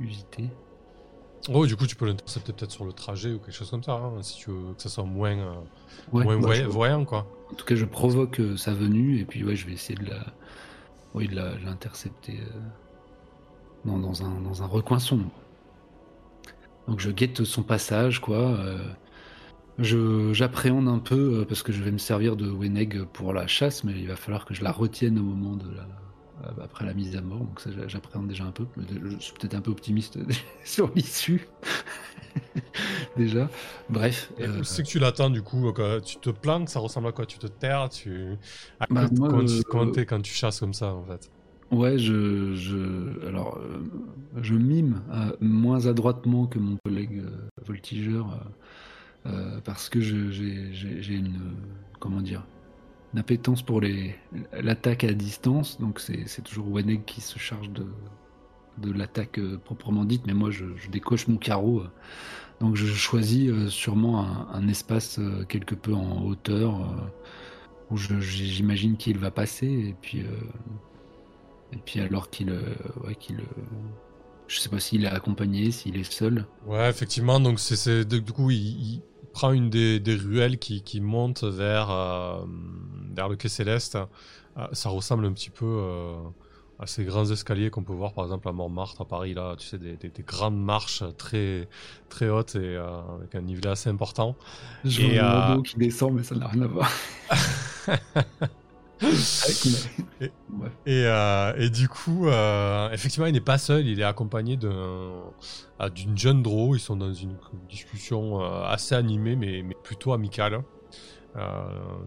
usités. Oh, du coup, tu peux l'intercepter peut-être sur le trajet ou quelque chose comme ça, hein, si tu veux que ça soit moins, moins bah, voyant, quoi. En tout cas, je provoque sa venue et puis ouais, je vais essayer de la, oui, de l'intercepter dans, un, dans un recoin sombre. Donc je guette son passage, quoi. Euh, j'appréhende un peu euh, parce que je vais me servir de Weneg pour la chasse, mais il va falloir que je la retienne au moment de la, euh, après la mise à mort. Donc ça, j'appréhende déjà un peu. Je suis peut-être un peu optimiste sur l'issue. déjà. Bref. C'est que tu l'attends du coup. Tu te planques, ça ressemble à quoi? Tu te terres tu... Bah, comment, tu, quand tu chasses comme ça en fait Ouais, je, je, alors, euh, je mime euh, moins adroitement que mon collègue euh, voltigeur parce que j'ai une, comment dire, une appétence pour l'attaque à distance. Donc c'est toujours Weneg qui se charge de, de l'attaque proprement dite, mais moi je, décoche mon carreau. donc je choisis sûrement un, un, espace quelque peu en hauteur où j'imagine qu'il va passer et puis et puis alors qu'il, euh, ouais, qu'il, euh, je sais pas s'il est accompagné, s'il est seul. Ouais, effectivement. Donc c'est, du coup il, prend une des, des ruelles qui, qui monte vers euh, vers le quai céleste. ça ressemble un petit peu à ces grands escaliers qu'on peut voir par exemple à Montmartre à Paris là. Tu sais des, des, grandes marches très très hautes et avec un nivelet assez important. Je et, vois qui descend, mais ça n'a rien à voir. Euh, et, du coup, euh, effectivement, il n'est pas seul, il est accompagné ah, d'une jeune Dro. Ils sont dans une discussion euh, assez animée, mais, plutôt amicale.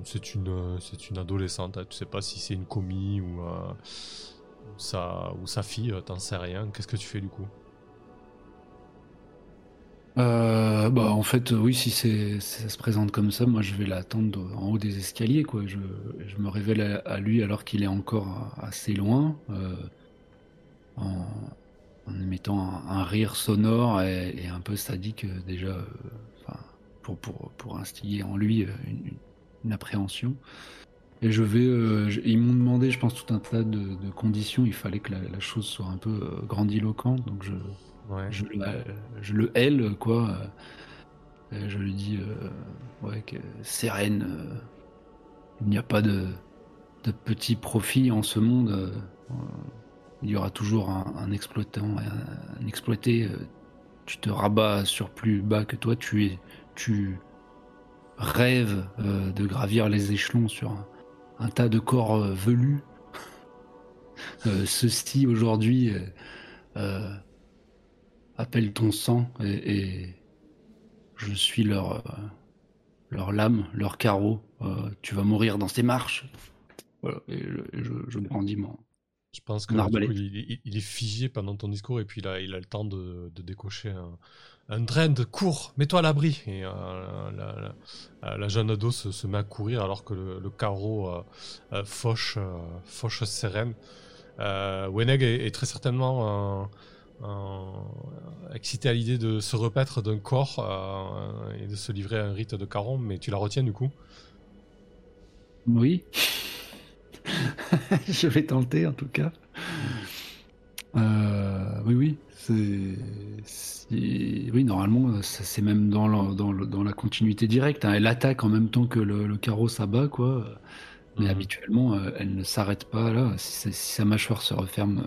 c'est une, une adolescente, tu sais pas si c'est une commis ou, sa, ou sa fille, t'en sais rien. Qu'est-ce que tu fais du coup? Euh, bah en fait oui si ça se présente comme ça moi je vais l'attendre en haut des escaliers je, me révèle à, lui alors qu'il est encore assez loin euh, en, émettant un, rire sonore et, un peu sadique euh, déjà pour, pour, instiller en lui une, appréhension. Ils m'ont demandé je pense tout un tas de, de conditions. Il fallait que la, la, chose soit un peu grandiloquente donc je je, je, le hèle, quoi. je lui dis euh, ouais, que sereine, euh, il n'y a pas de, de petit profit en ce monde. Euh, il y aura toujours un, exploitant, un, exploité. tu te rabats sur plus bas que toi. Tu es, tu rêves de gravir les échelons sur un, tas de corps velus. ceci aujourd'hui appelle ton sang et, je suis leur, euh, leur lame, leur carreau. Euh, tu vas mourir dans ces marches. Voilà, et je, je, brandis mon. Je pense que il, est figé pendant ton discours et puis là, il a le temps de, décocher un, un de cours, mets-toi à l'abri. Et euh, la, jeune ado se, met à courir alors que le, carreau fauche, fauche sereine. Weneg est, très certainement excité à l'idée de se repaître d'un corps euh, et de se livrer à un rite de caron, mais tu la retiens du coup? Oui. Je vais tenter en tout cas. Euh, oui, oui. C'est, oui, normalement, c'est même dans la, dans, dans la continuité directe. Hein. Elle attaque en même temps que le, carreau s'abat, quoi. Mais mhm. habituellement, euh, elle ne s'arrête pas là. Si, si, sa mâchoire se referme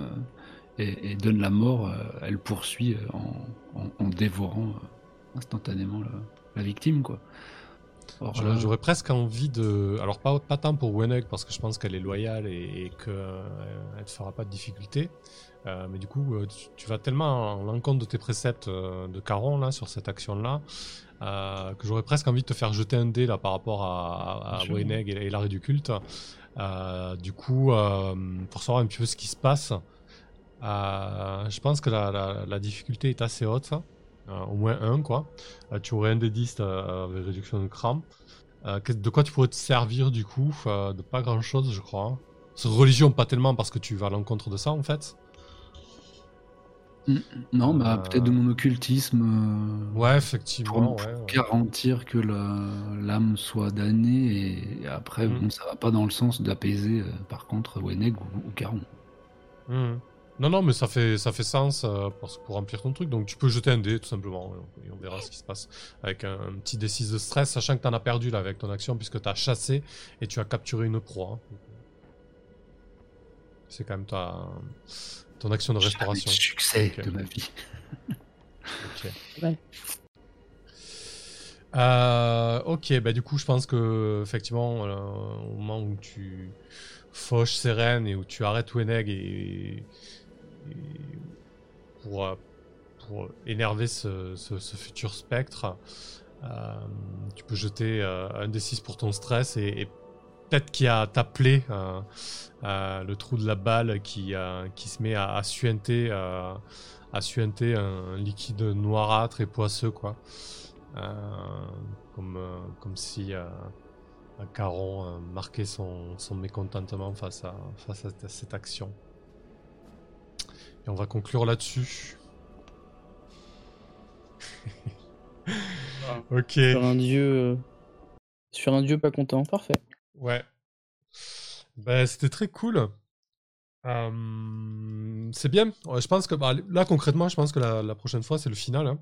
et, donne la mort, euh, elle poursuit euh, en, dévorant euh, instantanément la, victime, quoi. J'aurais presque envie de. Alors, pas, pas tant pour Weneg, parce que je pense qu'elle est loyale et, et qu'elle ne fera pas de difficulté. mais du coup, tu, vas tellement en l'encontre de tes préceptes de Caron là, sur cette action-là que j'aurais presque envie de te faire jeter un dé là, par rapport à, à, Weneg et, l'arrêt du culte. du coup, pour savoir un petit peu ce qui se passe, je pense que la, la- la difficulté est assez haute, euh, au moins 1 quoi. Euh, tu aurais un des 10 euh, avec réduction de. Euh, que- de quoi tu pourrais te servir du coup Euh, De pas grand chose, je crois. Sur religion, pas tellement parce que tu vas à l'encontre de ça en fait. Non, bah Euh, peut-être de mon occultisme. euh, Ouais, effectivement, pour ouais. ouais. garantir que l'âme soit damnée et après Mhm. bon ça va pas dans le sens d'apaiser euh, par contre Weneg ou, ou Caron. Mhm. Non, non, mais ça fait, ça fait sens euh, pour, pour remplir ton truc. Donc tu peux jeter un dé tout simplement et on, et on verra ce qui se passe avec un, un petit D6 de stress, sachant que tu en as perdu là avec ton action puisque tu as chassé et tu as capturé une proie. hein. C'est quand même ta, ton action de restauration. De succès Ok. de ma vie. Ok. Ouais. Euh, ok, bah du coup, je pense que effectivement, euh, au moment où tu fauches Seren et où tu arrêtes Weneg et, et pour, énerver ce, futur spectre, euh, tu peux jeter euh, un des 6 pour ton stress et, peut-être qu'il y a ta plaie, euh, le trou de la balle qui, se met à, suinter. un liquide noirâtre et poisseux, comme, si Caron marquait son, mécontentement face à cette action. Et on va conclure là-dessus. ok. Sur un dieu. euh, Sur un dieu pas content, parfait. Ouais. Ben, c'était très cool. Euh, c'est bien. Ouais, je pense que bah, là concrètement, je pense que la, la prochaine fois c'est le final. hein.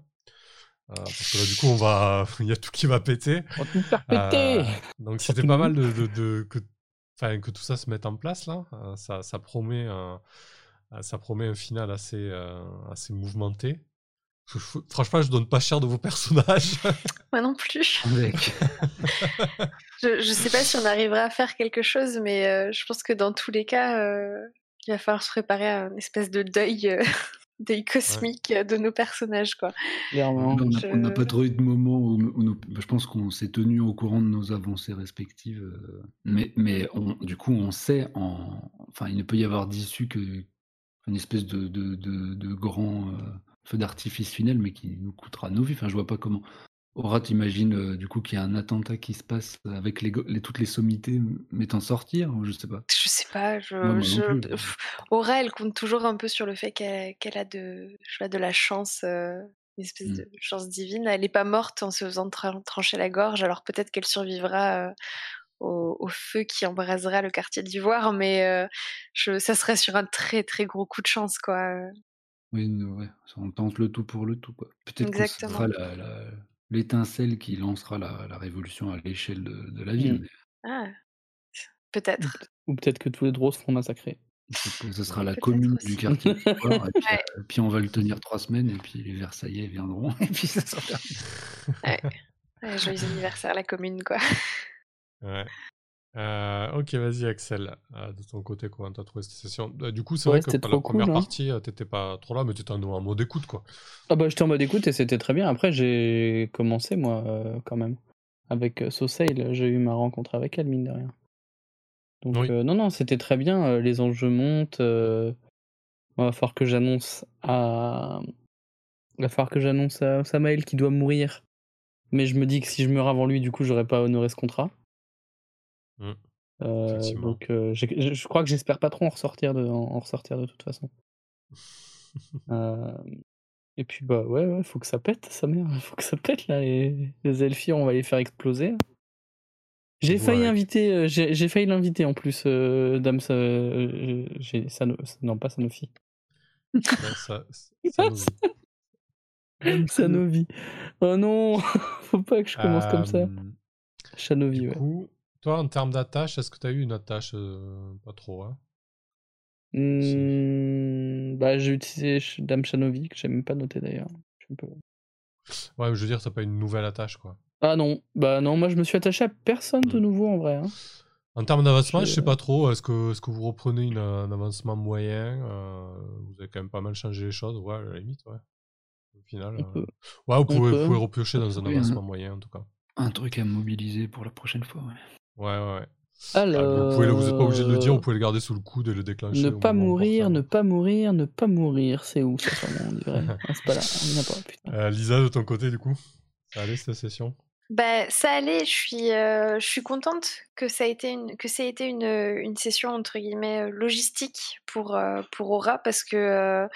Euh, parce que là du coup on va, il y a tout qui va péter. On va tout faire péter Euh, donc c'était pas mal de, de- de- que, enfin, que tout ça se mette en place là. Euh, ça, ça promet, un, euh, ça promet un final assez, euh, assez mouvementé. Je- je- franchement, je donne pas cher de vos personnages. Moi non plus. Je, je sais pas si on arrivera à faire quelque chose, mais euh, je pense que dans tous les cas, euh, il va falloir se préparer à une espèce de deuil, euh, deuil cosmique de nos personnages, quoi. Clairement. On n'a pas trop eu de moment où, où nous- je pense qu'on s'est tenu au courant de nos avancées respectives. euh, mais mais on- du coup, on sait, en, enfin, il ne peut y avoir d'issue que une espèce de, de, de, de grand euh, feu d'artifice final, mais qui nous coûtera nos vies. Enfin, je vois pas comment. Aura, t'imagines euh, du coup qu'il y a un attentat qui se passe avec les, go- les- toutes les sommités m'étant sortir je sais pas. Je sais pas, je, non je- Aura, elle compte toujours un peu sur le fait qu'elle a de, je la chance, euh, une espèce Mm. de chance divine. Elle n'est pas morte en se faisant tra- trancher la gorge, alors peut-être qu'elle survivra au, au feu qui embrasera le quartier d'Ivoire, mais euh, je, ça serait sur un très très gros coup de chance, quoi. Oui, ouais, on tente le tout pour le tout. quoi. Peut-être que ce sera la- la- l'étincelle qui lancera la, la révolution à l'échelle de, de la ville. Mm. mais Ah, peut-être. Ou peut-être que tous les drôles seront massacrés. ce sera la commune aussi. du quartier. d'Ivoire, et puis, Ouais. euh, puis on va le tenir trois semaines et puis les Versaillais viendront et puis ça sera. Ouais, joyeux anniversaire, la commune, quoi. Ouais. Euh, ok, vas-y Axel. Euh, de ton côté, comment t'as trouvé cette session? Euh, Du coup, c'est Ouais, vrai que c'était pour la première cool, hein. partie, euh, t'étais pas trop là, mais t'étais en, en mode écoute, quoi. Ah bah j'étais en mode écoute et c'était très bien. Après j'ai commencé moi quand même. Avec Sosail, j'ai eu ma rencontre avec elle mine de rien. Donc Oui. non non c'était très bien, les enjeux montent. Il va falloir que j'annonce à... Il va falloir que j'annonce à Samael qui doit mourir. Mais je me dis que si je meurs avant lui, du coup j'aurais pas honoré ce contrat. Mm. Euh, donc euh, j'ai- je je crois que j'espère pas trop en ressortir de, en, en ressortir de toute façon. Euh, et puis bah ouais, ouais, faut que ça pète, sa mère, faut que ça pète là. Les, les Elfires, on va les faire exploser. J'ai Ouais. failli inviter, euh, j'ai j'ai failli l'inviter en plus, euh, Dame, Sa- j'ai Sano- non pas Sanofi, Ouais, ça, dit. Sanovi. Oh non, faut pas que je commence comme ça. Shanovi, Du ouais. coup, toi, en termes d'attache, est-ce que t'as eu une attache euh, Pas trop, hein? Hmm, bah j'ai utilisé Dame Shanovi que j'ai même pas noté d'ailleurs. Ouais, mais je veux dire, t'as pas une nouvelle attache, quoi. Ah non, bah non, moi je me suis attaché à personne de Hmm. nouveau en vrai. hein. En termes d'avancement, je Je- sais pas trop. Est-ce que, est-ce que vous reprenez une, un avancement moyen euh, Vous avez quand même pas mal changé les choses? Ouais, à la limite, ouais. Au final. Euh. Ouais, vous pouvez, vous pouvez repiocher dans un Oui, avancement moyen, en tout cas. Un truc à mobiliser pour la prochaine fois. ouais. Ouais, ouais, ouais. Alors, vous pouvez, vous n'êtes pas obligé de le dire, vous pouvez le garder sous le coude et le déclencher. Ne pas mourir, ne pas mourir, ne pas mourir. C'est où ça, on dirait Ah, C'est pas là, a pas, putain. Euh, Lisa, de ton côté, du coup? Ça allait cette session? Bah, ça allait, je suis, euh, je suis contente que ça a été une, que ça ait été une, une session entre guillemets euh, logistique pour, euh, pour Aura parce que, euh,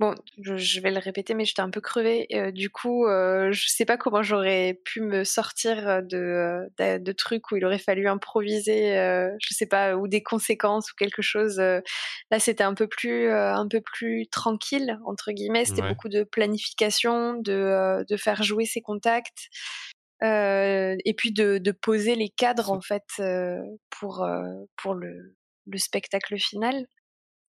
bon, je, je vais le répéter, mais j'étais un peu crevée. euh, du coup, euh, je sais pas comment j'aurais pu me sortir de, euh, de, de trucs où il aurait fallu improviser, euh, je sais pas, ou des conséquences ou quelque chose. euh. Là, c'était un peu plus, euh, un peu plus tranquille entre guillemets. C'était Ouais. beaucoup de planification, de, euh, de faire jouer ses contacts. Euh, et puis de, de poser les cadres en fait euh, pour euh, pour le, le spectacle final.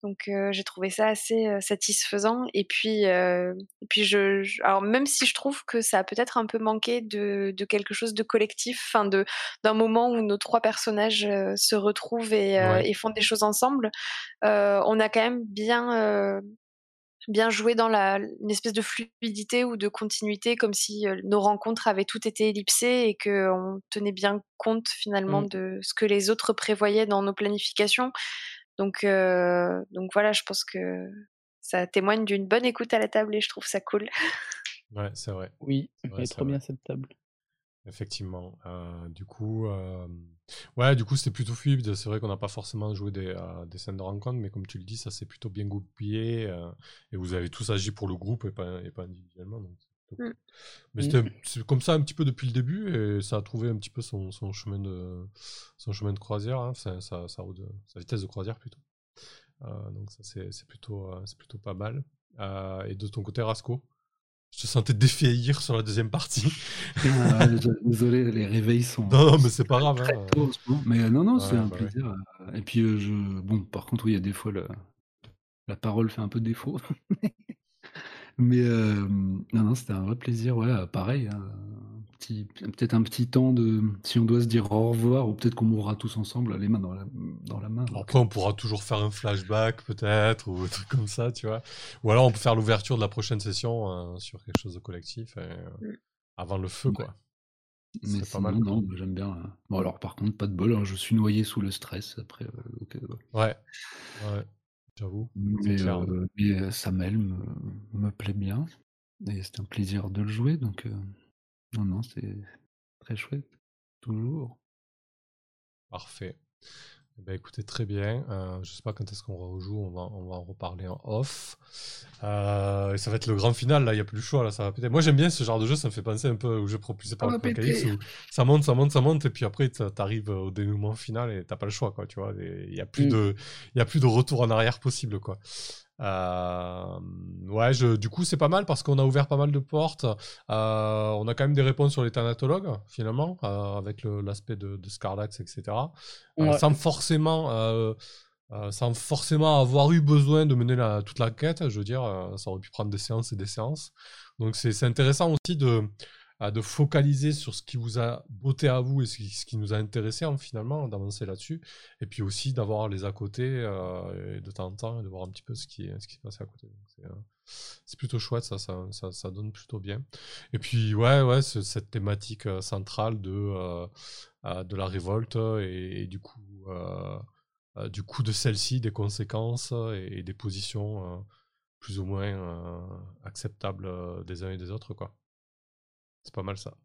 Donc j'ai trouvé ça assez satisfaisant. Et puis euh, et puis je, je- alors même si je trouve que ça a peut-être un peu manqué de, de quelque chose de collectif, enfin de d'un moment où nos trois personnages se retrouvent et, Ouais. et font des choses ensemble, on a quand même bien euh, bien joué dans la, une espèce de fluidité ou de continuité, comme si euh, nos rencontres avaient toutes été ellipsées et qu'on tenait bien compte finalement Mm. de ce que les autres prévoyaient dans nos planifications. Donc, euh, donc voilà, je pense que ça témoigne d'une bonne écoute à la table et je trouve ça cool. Ouais, c'est vrai. Oui, C'est vrai, elle est c'est trop vrai. bien cette table. Effectivement. Euh, du coup, euh, ouais, du coup, c'était plutôt fluide. C'est vrai qu'on n'a pas forcément joué des, euh, des scènes de rencontre, mais comme tu le dis, ça s'est plutôt bien goupillé. et vous avez tous agi pour le groupe et pas, et pas individuellement. Donc cool. Mm. Mais c'était c'est comme ça un petit peu depuis le début et ça a trouvé un petit peu son, son chemin de son chemin de croisière, hein, sa, sa- sa route de- sa vitesse de croisière plutôt. Donc ça c'est plutôt c'est plutôt pas mal. Et de ton côté, Rasco, je te sentais défaillir sur la deuxième partie. Ah, Désolé, les réveils sont. Non, non, mais c'est pas grave. très hein. tôt. Mais euh, non, non, c'est Ouais, un bah plaisir. euh, Et puis, euh, je... bon, par contre, oui, il y a des fois, le... la parole fait un peu défaut. Mais euh, non, non, c'était un vrai plaisir. Ouais, pareil. hein, petit... Peut-être un petit temps de. Si on doit se dire au revoir, ou peut-être qu'on mourra tous ensemble, les mains dans la, dans la main. donc, Après, on pourra toujours faire un flashback, peut-être, ou un truc comme ça, tu vois. Ou alors, on peut faire l'ouverture de la prochaine session euh, sur quelque chose de collectif et, euh, avant le feu, Ouais. quoi. Mais C'est pas sinon, mal. non, j'aime bien. euh. Bon, alors, par contre, pas de bol. hein, je suis noyé sous le stress après. euh, Ouais, ouais, j'avoue. Mais, euh, mais, Samuel me, me plaît bien. Et c'est un plaisir de le jouer. Donc, euh, non, non, c'est très chouette. Toujours. Parfait. Eh ben, écoutez, très bien. Euh, je sais pas quand est-ce qu'on rejoue, on va, on va en reparler en off. Euh, et ça va être le grand final, là, il n'y a plus le choix, là, ça va péter. Moi, j'aime bien ce genre de jeu, ça me fait penser un peu au jeu propulsé par péter. où ça monte, ça monte, ça monte, et puis après, t'a- t'arrives au dénouement final et t'as pas le choix, quoi, tu vois. Il n'y a, plus Mm. de- il y a plus de retour en arrière possible, quoi. Euh, ouais, je, du coup, c'est pas mal parce qu'on a ouvert pas mal de portes. Euh, on a quand même des réponses sur les thanatologues, finalement, euh, avec l'aspect de, de Scarlax, etc. Ouais. sans forcément sans forcément avoir eu besoin de mener la- toute la quête je veux dire ça aurait pu prendre des séances et des séances donc c'est c'est intéressant aussi de de focaliser sur ce qui vous a botté à vous et ce qui, nous a intéressé hein, finalement d'avancer là-dessus. Et puis aussi d'avoir les à côté euh, de temps en temps et de voir un petit peu ce qui ce qui se passe à côté. Euh, c'est plutôt chouette ça, ça, ça, donne plutôt bien. Et puis ouais ouais ce- cette thématique euh, centrale de de la révolte et, du coup du coup de celle-ci, des conséquences et, et des positions plus ou moins acceptables des uns et des autres quoi. C'est pas mal ça.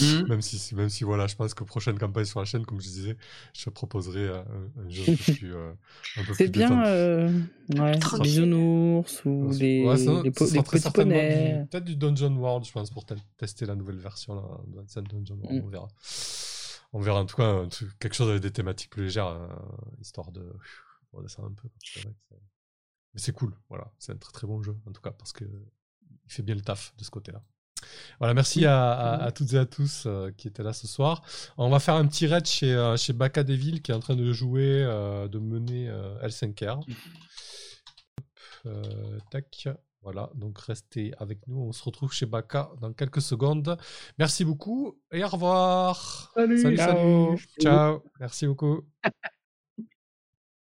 Mhm. même si même si voilà, je pense que prochaine campagne sur la chaîne, comme je disais, je te proposerai euh, un, un jeu un peu plus euh, un peu C'est plus bien, euh, ouais, bisounours ou Ouais, les, ouais, ça- les, po- très petits poneys. Peut-être du Dungeon World, je pense, pour te- tester la nouvelle version là, de Dungeon World. Mm. On verra. On verra en tout cas un truc- quelque chose avec des thématiques plus légères, euh, histoire de redescendre un peu. C'est vrai que c'est- Mais c'est cool, voilà. C'est un très très bon jeu, en tout cas, parce que il fait bien le taf de ce côté-là. Voilà, merci à, à- à toutes et à tous euh, qui étaient là ce soir. On va faire un petit raid chez, euh, chez Baka Devil qui est en train de jouer, euh, de mener euh, L5R. Hop, euh, tac. Voilà, donc restez avec nous. On se retrouve chez Baka dans quelques secondes. Merci beaucoup et au revoir. Salut. salut. Ciao. Merci beaucoup.